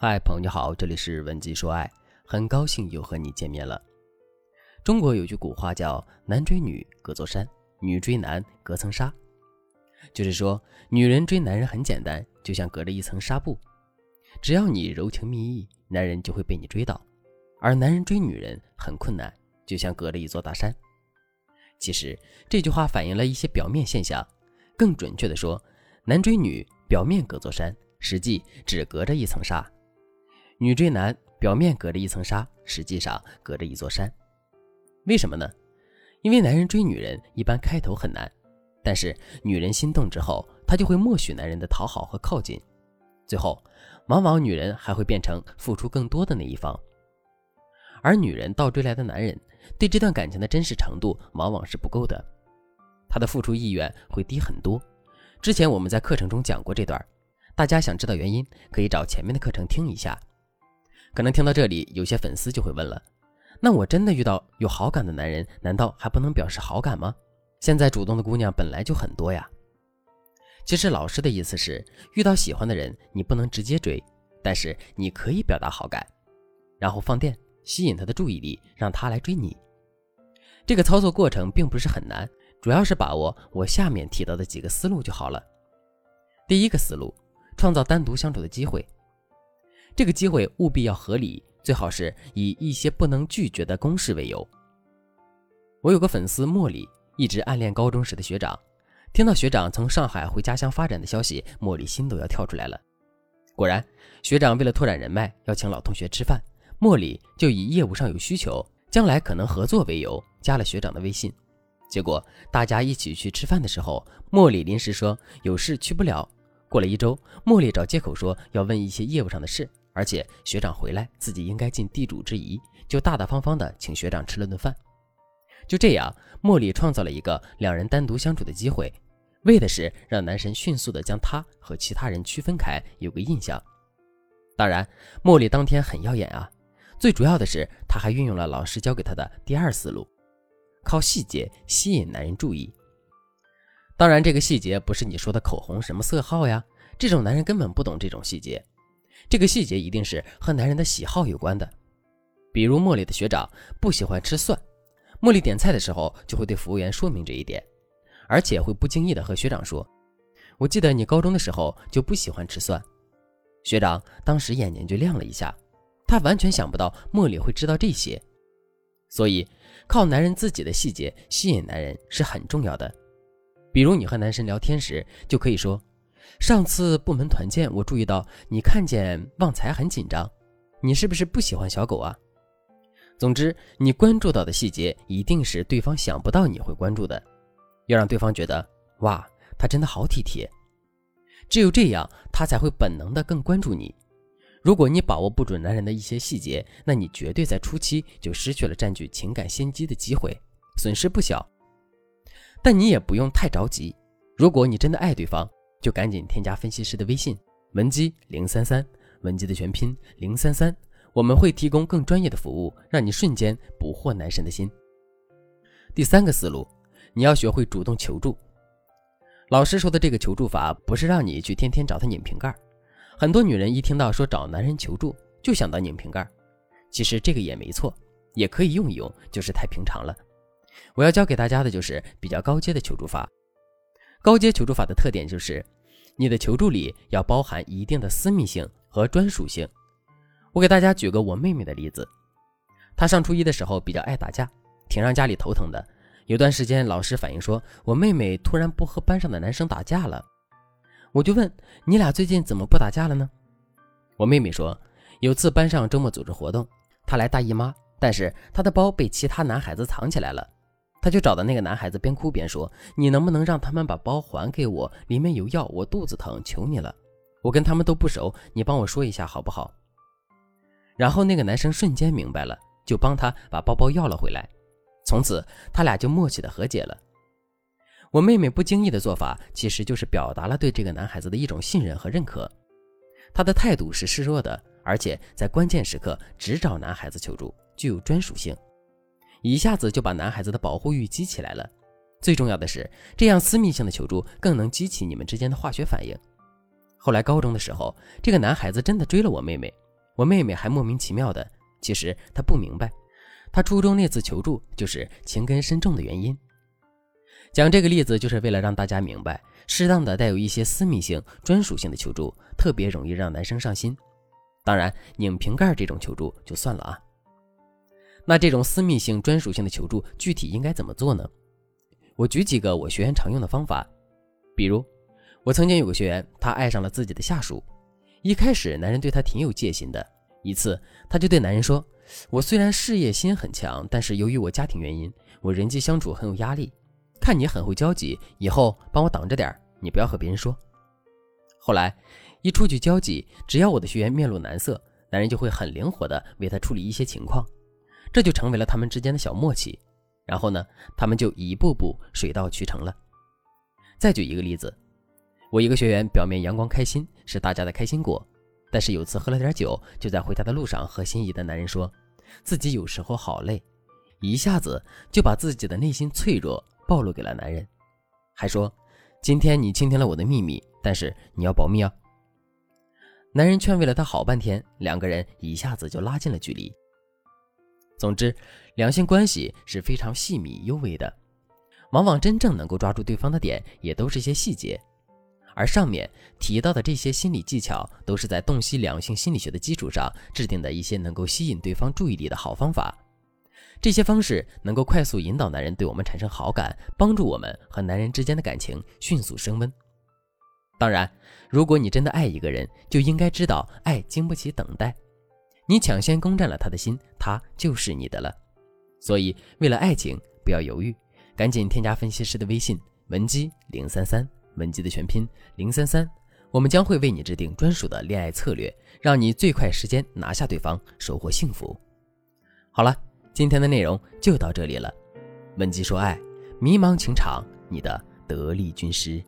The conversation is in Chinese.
嗨，朋友你好，这里是文姬说爱，很高兴又和你见面了。中国有句古话叫“男追女隔座山，女追男隔层纱”，就是说，女人追男人很简单，就像隔着一层纱布，只要你柔情蜜意，男人就会被你追到；而男人追女人很困难，就像隔着一座大山。其实这句话反映了一些表面现象，更准确的说，男追女表面隔座山，实际只隔着一层纱。女追男，表面隔着一层纱，实际上隔着一座山。为什么呢？因为男人追女人一般开头很难，但是女人心动之后，她就会默许男人的讨好和靠近，最后往往女人还会变成付出更多的那一方。而女人倒追来的男人，对这段感情的真实程度往往是不够的，他的付出意愿会低很多。之前我们在课程中讲过这段，大家想知道原因，可以找前面的课程听一下。可能听到这里，有些粉丝就会问了：那我真的遇到有好感的男人，难道还不能表示好感吗？现在主动的姑娘本来就很多呀。其实老师的意思是，遇到喜欢的人，你不能直接追，但是你可以表达好感，然后放电，吸引他的注意力，让他来追你。这个操作过程并不是很难，主要是把握我下面提到的几个思路就好了。第一个思路，创造单独相处的机会。这个机会务必要合理，最好是以一些不能拒绝的公式为由。我有个粉丝茉莉，一直暗恋高中时的学长。听到学长从上海回家乡发展的消息，茉莉心都要跳出来了。果然，学长为了拓展人脉，要请老同学吃饭，茉莉就以业务上有需求，将来可能合作为由，加了学长的微信。结果大家一起去吃饭的时候，茉莉临时说有事去不了。过了一周，茉莉找借口说要问一些业务上的事。而且学长回来，自己应该尽地主之谊，就大大方方的请学长吃了顿饭。就这样，茉莉创造了一个两人单独相处的机会，为的是让男神迅速的将她和其他人区分开，有个印象。当然，茉莉当天很耀眼啊。最主要的是，她还运用了老师教给她的第二思路，靠细节吸引男人注意。当然，这个细节不是你说的口红什么色号呀，这种男人根本不懂这种细节。这个细节一定是和男人的喜好有关的，比如茉莉的学长不喜欢吃蒜，茉莉点菜的时候就会对服务员说明这一点，而且会不经意的和学长说：“我记得你高中的时候就不喜欢吃蒜。”学长当时眼睛就亮了一下，他完全想不到茉莉会知道这些，所以靠男人自己的细节吸引男人是很重要的。比如你和男神聊天时，就可以说。上次部门团建，我注意到你看见旺财很紧张，你是不是不喜欢小狗啊？总之，你关注到的细节一定是对方想不到你会关注的，要让对方觉得哇，他真的好体贴。只有这样，他才会本能的更关注你。如果你把握不准男人的一些细节，那你绝对在初期就失去了占据情感先机的机会，损失不小。但你也不用太着急，如果你真的爱对方。就赶紧添加分析师的微信文姬零三三，文姬的全拼零三三，我们会提供更专业的服务，让你瞬间捕获男神的心。第三个思路，你要学会主动求助。老师说的这个求助法，不是让你去天天找他拧瓶盖。很多女人一听到说找男人求助，就想到拧瓶盖。其实这个也没错，也可以用一用，就是太平常了。我要教给大家的就是比较高阶的求助法。高阶求助法的特点就是，你的求助里要包含一定的私密性和专属性。我给大家举个我妹妹的例子，她上初一的时候比较爱打架，挺让家里头疼的。有段时间，老师反映说我妹妹突然不和班上的男生打架了，我就问你俩最近怎么不打架了呢？我妹妹说，有次班上周末组织活动，她来大姨妈，但是她的包被其他男孩子藏起来了。他就找到那个男孩子，边哭边说：“你能不能让他们把包还给我？里面有药，我肚子疼，求你了！我跟他们都不熟，你帮我说一下好不好？”然后那个男生瞬间明白了，就帮他把包包要了回来。从此他俩就默契的和解了。我妹妹不经意的做法，其实就是表达了对这个男孩子的一种信任和认可。他的态度是示弱的，而且在关键时刻只找男孩子求助，具有专属性。一下子就把男孩子的保护欲激起来了。最重要的是，这样私密性的求助更能激起你们之间的化学反应。后来高中的时候，这个男孩子真的追了我妹妹，我妹妹还莫名其妙的，其实她不明白，她初中那次求助就是情根深重的原因。讲这个例子就是为了让大家明白，适当的带有一些私密性、专属性的求助，特别容易让男生上心。当然，拧瓶盖这种求助就算了啊。那这种私密性、专属性的求助，具体应该怎么做呢？我举几个我学员常用的方法，比如，我曾经有个学员，他爱上了自己的下属，一开始男人对他挺有戒心的。一次，他就对男人说：“我虽然事业心很强，但是由于我家庭原因，我人际相处很有压力。看你很会交际，以后帮我挡着点你不要和别人说。”后来，一出去交际，只要我的学员面露难色，男人就会很灵活的为他处理一些情况，这就成为了他们之间的小默契。然后呢，他们就一步步水到渠成了。再举一个例子，我一个学员表面阳光开心，是大家的开心果。但是有次喝了点酒，就在回家的路上和心仪的男人说，自己有时候好累，一下子就把自己的内心脆弱暴露给了男人，还说今天你倾听了我的秘密，但是你要保密啊。男人劝慰了他好半天，两个人一下子就拉近了距离。总之，两性关系是非常细密幽微的，往往真正能够抓住对方的点，也都是一些细节。而上面提到的这些心理技巧，都是在洞悉两性心理学的基础上制定的一些能够吸引对方注意力的好方法。这些方式能够快速引导男人对我们产生好感，帮助我们和男人之间的感情迅速升温。当然，如果你真的爱一个人，就应该知道爱经不起等待。你抢先攻占了他的心，他就是你的了。所以，为了爱情，不要犹豫，赶紧添加分析师的微信文姬零三三。文姬的全拼零三三，我们将会为你制定专属的恋爱策略，让你最快时间拿下对方，收获幸福。好了，今天的内容就到这里了。文姬说爱，迷茫情场，你的得力军师。